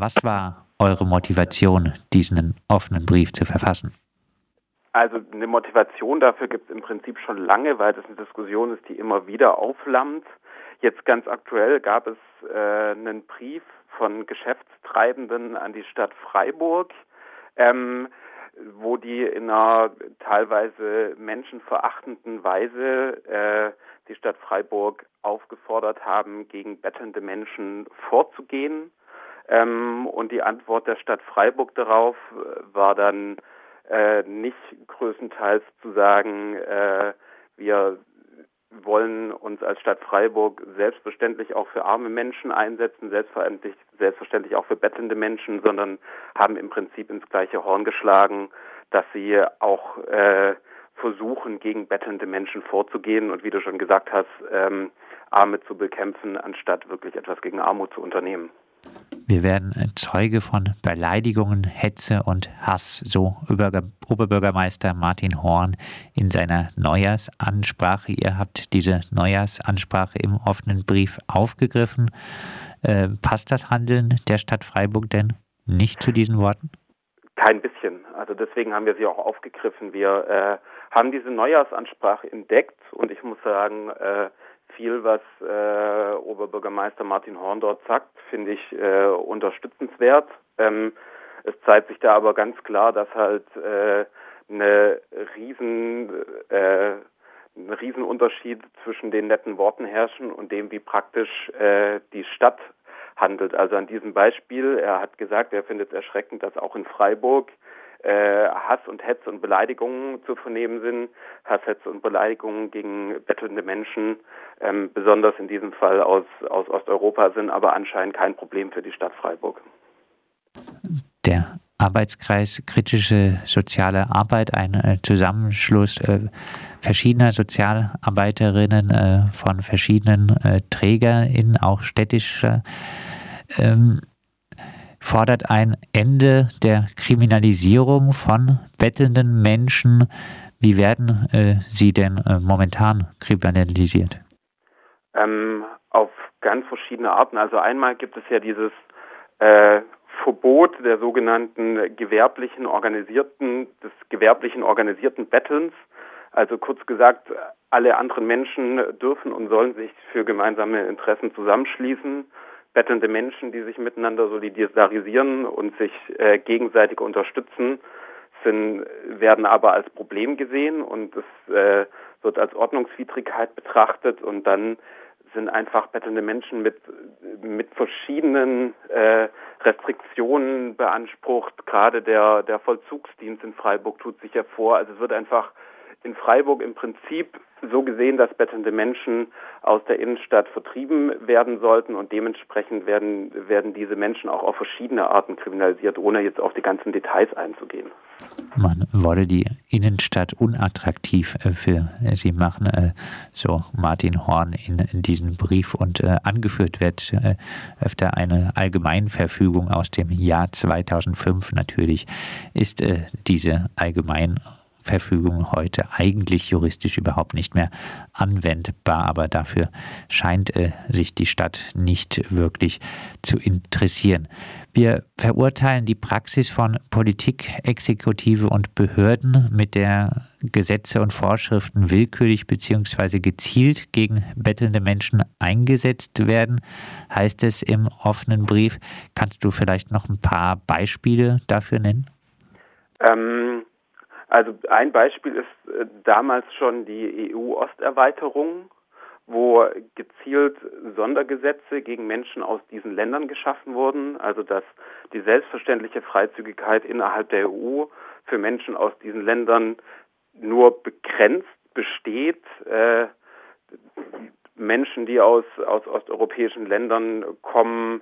Was war eure Motivation, diesen offenen Brief zu verfassen? Also eine Motivation dafür gibt es im Prinzip schon lange, weil das eine Diskussion ist, die immer wieder aufflammt. Jetzt ganz aktuell gab es äh, einen Brief von Geschäftstreibenden an die Stadt Freiburg, ähm, wo die in einer teilweise menschenverachtenden Weise äh, die Stadt Freiburg aufgefordert haben, gegen bettende Menschen vorzugehen. Ähm, und die Antwort der Stadt Freiburg darauf äh, war dann äh, nicht größtenteils zu sagen, äh, wir wollen uns als Stadt Freiburg selbstverständlich auch für arme Menschen einsetzen, selbstverständlich, selbstverständlich auch für bettelnde Menschen, sondern haben im Prinzip ins gleiche Horn geschlagen, dass sie auch äh, versuchen, gegen bettelnde Menschen vorzugehen und wie du schon gesagt hast, ähm, Arme zu bekämpfen, anstatt wirklich etwas gegen Armut zu unternehmen. Wir werden Zeuge von Beleidigungen, Hetze und Hass, so Oberbürgermeister Martin Horn in seiner Neujahrsansprache. Ihr habt diese Neujahrsansprache im offenen Brief aufgegriffen. Äh, passt das Handeln der Stadt Freiburg denn nicht zu diesen Worten? Kein bisschen. Also deswegen haben wir sie auch aufgegriffen. Wir äh, haben diese Neujahrsansprache entdeckt und ich muss sagen, äh, viel, was äh, Oberbürgermeister Martin Horn dort sagt, finde ich äh, unterstützenswert. Ähm, es zeigt sich da aber ganz klar, dass halt äh, eine riesen äh, ein Riesenunterschied zwischen den netten Worten herrschen und dem, wie praktisch äh, die Stadt handelt. Also an diesem Beispiel, er hat gesagt, er findet es erschreckend, dass auch in Freiburg äh, Hass und Hetze und Beleidigungen zu vernehmen sind. Hass, Hetze und Beleidigungen gegen bettelnde Menschen, ähm, besonders in diesem Fall aus, aus Osteuropa, sind aber anscheinend kein Problem für die Stadt Freiburg. Der Arbeitskreis Kritische Soziale Arbeit, ein äh, Zusammenschluss äh, verschiedener Sozialarbeiterinnen äh, von verschiedenen äh, TrägerInnen, auch städtischer ähm, fordert ein Ende der Kriminalisierung von bettelnden Menschen. Wie werden äh, sie denn äh, momentan kriminalisiert? Ähm, auf ganz verschiedene Arten. Also einmal gibt es ja dieses äh, Verbot der sogenannten gewerblichen organisierten, des gewerblichen organisierten Bettelns. Also kurz gesagt, alle anderen Menschen dürfen und sollen sich für gemeinsame Interessen zusammenschließen bettelnde Menschen, die sich miteinander solidarisieren und sich äh, gegenseitig unterstützen, sind, werden aber als Problem gesehen und es äh, wird als Ordnungswidrigkeit betrachtet und dann sind einfach bettelnde Menschen mit, mit verschiedenen äh, Restriktionen beansprucht. Gerade der, der Vollzugsdienst in Freiburg tut sich hervor. Also es wird einfach in Freiburg im Prinzip so gesehen, dass bettelnde Menschen aus der Innenstadt vertrieben werden sollten und dementsprechend werden, werden diese Menschen auch auf verschiedene Arten kriminalisiert, ohne jetzt auf die ganzen Details einzugehen. Man wolle die Innenstadt unattraktiv äh, für sie machen, äh, so Martin Horn in, diesem Brief und äh, angeführt wird öfter eine Allgemeinverfügung aus dem Jahr 2005 natürlich ist diese Allgemein Verfügung heute eigentlich juristisch überhaupt nicht mehr anwendbar, aber dafür scheint äh, sich die Stadt nicht wirklich zu interessieren. Wir verurteilen die Praxis von Politik, Exekutive und Behörden, mit der Gesetze und Vorschriften willkürlich bzw. gezielt gegen bettelnde Menschen eingesetzt werden, heißt es im offenen Brief. Kannst du vielleicht noch ein paar Beispiele dafür nennen? Ähm, also ein Beispiel ist äh, damals schon die EU-Osterweiterung, wo gezielt Sondergesetze gegen Menschen aus diesen Ländern geschaffen wurden, also dass die selbstverständliche Freizügigkeit innerhalb der EU für Menschen aus diesen Ländern nur begrenzt besteht. Äh, Menschen, die aus, aus osteuropäischen Ländern kommen,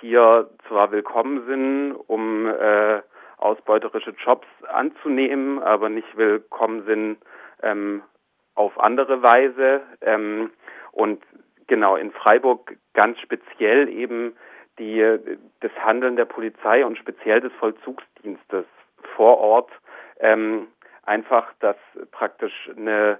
hier zwar willkommen sind, um äh, ausbeuterische Jobs anzunehmen, aber nicht willkommen sind ähm, auf andere Weise. Ähm, und genau in Freiburg ganz speziell eben die, das Handeln der Polizei und speziell des Vollzugsdienstes vor Ort ähm, einfach, dass praktisch eine,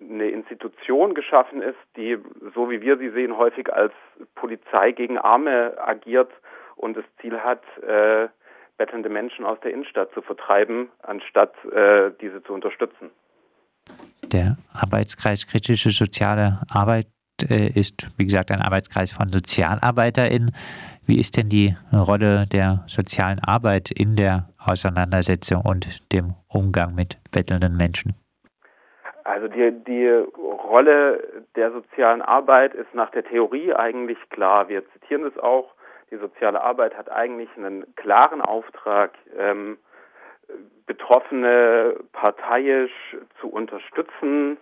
eine Institution geschaffen ist, die, so wie wir sie sehen, häufig als Polizei gegen Arme agiert und das Ziel hat, äh, bettelnde Menschen aus der Innenstadt zu vertreiben, anstatt äh, diese zu unterstützen. Der Arbeitskreis Kritische Soziale Arbeit äh, ist, wie gesagt, ein Arbeitskreis von SozialarbeiterInnen. Wie ist denn die Rolle der sozialen Arbeit in der Auseinandersetzung und dem Umgang mit bettelnden Menschen? Also die, die Rolle der sozialen Arbeit ist nach der Theorie eigentlich klar. Wir zitieren es auch. Die soziale Arbeit hat eigentlich einen klaren Auftrag, ähm, Betroffene parteiisch zu unterstützen,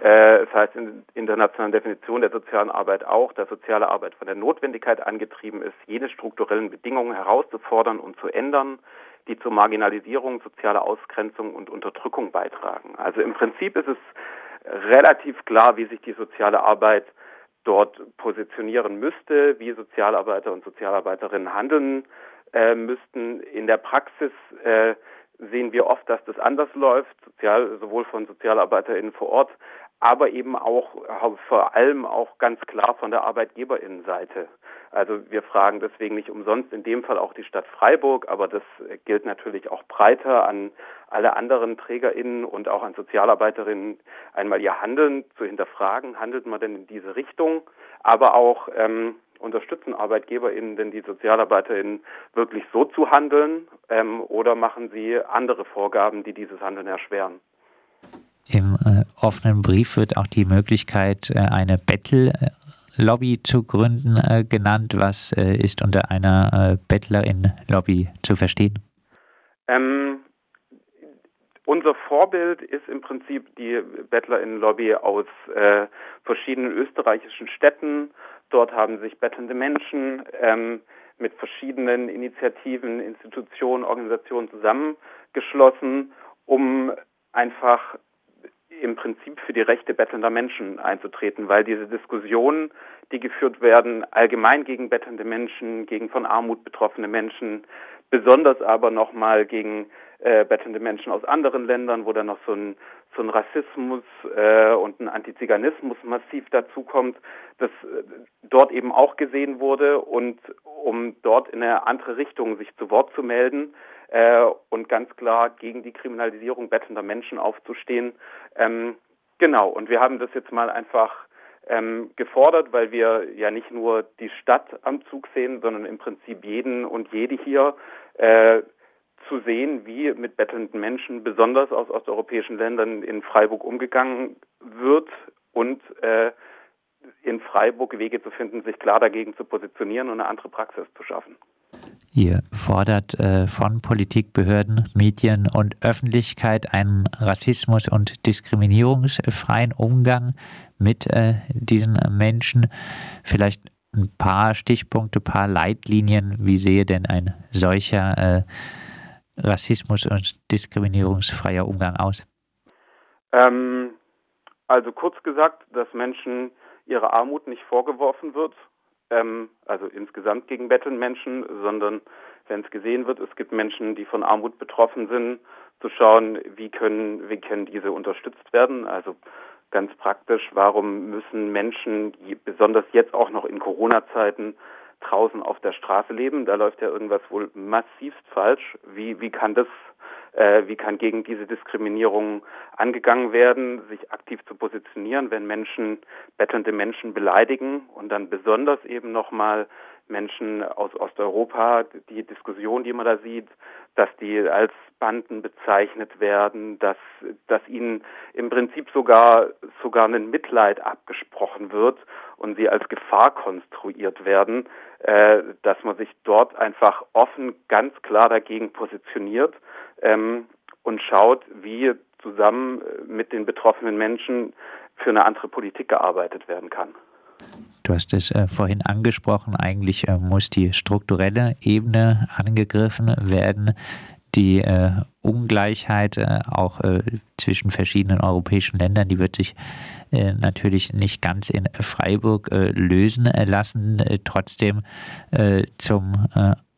äh, das heißt in internationalen Definition der sozialen Arbeit auch, dass soziale Arbeit von der Notwendigkeit angetrieben ist, jene strukturellen Bedingungen herauszufordern und zu ändern, die zur Marginalisierung, sozialer Ausgrenzung und Unterdrückung beitragen. Also im Prinzip ist es relativ klar, wie sich die soziale Arbeit dort positionieren müsste, wie Sozialarbeiter und Sozialarbeiterinnen handeln äh, müssten. In der Praxis äh, sehen wir oft, dass das anders läuft, sozial, sowohl von SozialarbeiterInnen vor Ort aber eben auch vor allem auch ganz klar von der Arbeitgeberinnenseite. Also wir fragen deswegen nicht umsonst in dem Fall auch die Stadt Freiburg, aber das gilt natürlich auch breiter an alle anderen TrägerInnen und auch an Sozialarbeiterinnen, einmal ihr Handeln zu hinterfragen. Handelt man denn in diese Richtung? Aber auch ähm, unterstützen ArbeitgeberInnen denn die SozialarbeiterInnen wirklich so zu handeln ähm, oder machen sie andere Vorgaben, die dieses Handeln erschweren? Im äh, offenen Brief wird auch die Möglichkeit, äh, eine Bettel-Lobby zu gründen, äh, genannt. Was äh, ist unter einer äh, Bettlerin-Lobby zu verstehen? Ähm, unser Vorbild ist im Prinzip die Bettlerinnen-Lobby aus äh, verschiedenen österreichischen Städten. Dort haben sich bettelnde Menschen ähm, mit verschiedenen Initiativen, Institutionen, Organisationen zusammengeschlossen, um einfach im Prinzip für die Rechte bettelnder Menschen einzutreten, weil diese Diskussionen, die geführt werden, allgemein gegen bettelnde Menschen, gegen von Armut betroffene Menschen, besonders aber nochmal gegen äh, bettelnde Menschen aus anderen Ländern, wo dann noch so ein, so ein Rassismus äh, und ein Antiziganismus massiv dazukommt, das äh, dort eben auch gesehen wurde. Und um dort in eine andere Richtung sich zu Wort zu melden, äh, und ganz klar gegen die Kriminalisierung bettender Menschen aufzustehen. Ähm, genau, und wir haben das jetzt mal einfach ähm, gefordert, weil wir ja nicht nur die Stadt am Zug sehen, sondern im Prinzip jeden und jede hier äh, zu sehen, wie mit bettelnden Menschen, besonders aus osteuropäischen Ländern, in Freiburg umgegangen wird und äh, in Freiburg Wege zu finden, sich klar dagegen zu positionieren und eine andere Praxis zu schaffen. Ihr fordert äh, von Politik, Behörden, Medien und Öffentlichkeit einen Rassismus- und diskriminierungsfreien Umgang mit äh, diesen Menschen. Vielleicht ein paar Stichpunkte, ein paar Leitlinien. Wie sehe denn ein solcher äh, Rassismus- und diskriminierungsfreier Umgang aus? Ähm, also kurz gesagt, dass Menschen ihre Armut nicht vorgeworfen wird ähm, also insgesamt gegen Bettelmenschen, sondern wenn es gesehen wird, es gibt Menschen, die von Armut betroffen sind, zu schauen, wie können, wie können diese unterstützt werden. Also ganz praktisch, warum müssen Menschen, besonders jetzt auch noch in Corona-Zeiten, draußen auf der Straße leben? Da läuft ja irgendwas wohl massivst falsch. Wie, wie kann das äh, wie kann gegen diese Diskriminierung angegangen werden, sich aktiv zu positionieren, wenn Menschen bettelnde Menschen beleidigen und dann besonders eben nochmal Menschen aus Osteuropa, die Diskussion, die man da sieht, dass die als Banden bezeichnet werden, dass, dass ihnen im Prinzip sogar, sogar ein Mitleid abgesprochen wird und sie als Gefahr konstruiert werden, äh, dass man sich dort einfach offen ganz klar dagegen positioniert ähm, und schaut, wie zusammen mit den betroffenen Menschen für eine andere Politik gearbeitet werden kann. Du hast es äh, vorhin angesprochen, eigentlich äh, muss die strukturelle Ebene angegriffen werden. Die äh, Ungleichheit äh, auch äh, zwischen verschiedenen europäischen Ländern, die wird sich äh, natürlich nicht ganz in Freiburg lösen lassen. trotzdem zum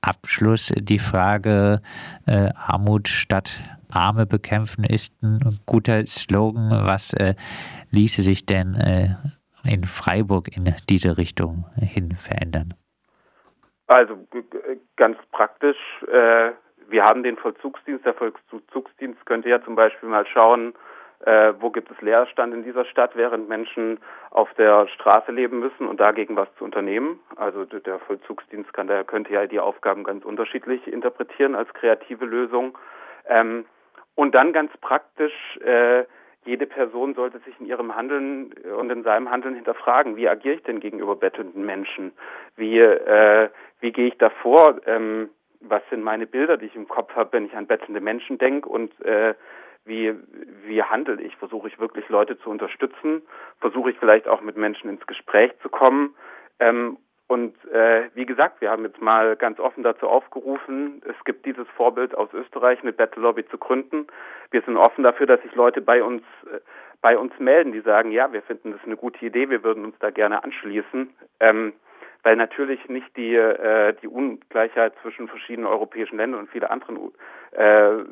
Abschluss die Frage, Armut statt Arme bekämpfen ist ein guter Slogan. Was ließe sich denn in Freiburg in diese Richtung hin verändern? Also ganz praktisch, äh, wir haben den Vollzugsdienst. Der Vollzugsdienst könnte ja zum Beispiel mal schauen, äh, wo gibt es Leerstand in dieser Stadt, während Menschen auf der Straße leben müssen und dagegen was zu unternehmen. Also der Vollzugsdienst kann, der könnte ja die Aufgaben ganz unterschiedlich interpretieren als kreative Lösung. Ähm, und dann ganz praktisch, äh, jede Person sollte sich in ihrem Handeln und in seinem Handeln hinterfragen, wie agiere ich denn gegenüber bettelnden Menschen? Wie, äh, wie gehe ich davor? Ähm, was sind meine Bilder, die ich im Kopf habe, wenn ich an bettelnde Menschen denke und äh, wie, wie handle ich? Versuche ich wirklich Leute zu unterstützen? Versuche ich vielleicht auch mit Menschen ins Gespräch zu kommen? Ähm, und äh, wie gesagt, wir haben jetzt mal ganz offen dazu aufgerufen, es gibt dieses Vorbild aus Österreich, eine Battle Lobby zu gründen. Wir sind offen dafür, dass sich Leute bei uns äh, bei uns melden, die sagen, ja, wir finden das eine gute Idee, wir würden uns da gerne anschließen. Ähm, weil natürlich nicht die, äh, die Ungleichheit zwischen verschiedenen europäischen Ländern und viele anderen äh,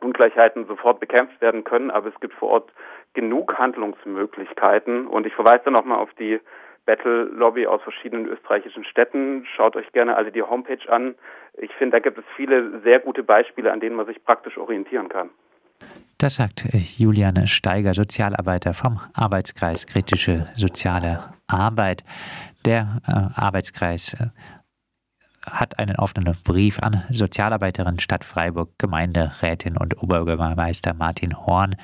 Ungleichheiten sofort bekämpft werden können, aber es gibt vor Ort genug Handlungsmöglichkeiten und ich verweise da nochmal auf die Battle Lobby aus verschiedenen österreichischen Städten. Schaut euch gerne alle die Homepage an. Ich finde, da gibt es viele sehr gute Beispiele, an denen man sich praktisch orientieren kann. Das sagt äh, Juliane Steiger, Sozialarbeiter vom Arbeitskreis Kritische Soziale Arbeit. Der äh, Arbeitskreis äh, hat einen offenen Brief an Sozialarbeiterin Stadt Freiburg, Gemeinderätin und Oberbürgermeister Martin Horn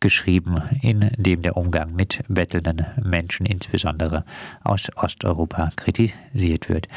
geschrieben, in dem der Umgang mit bettelnden Menschen, insbesondere aus Osteuropa, kritisiert wird.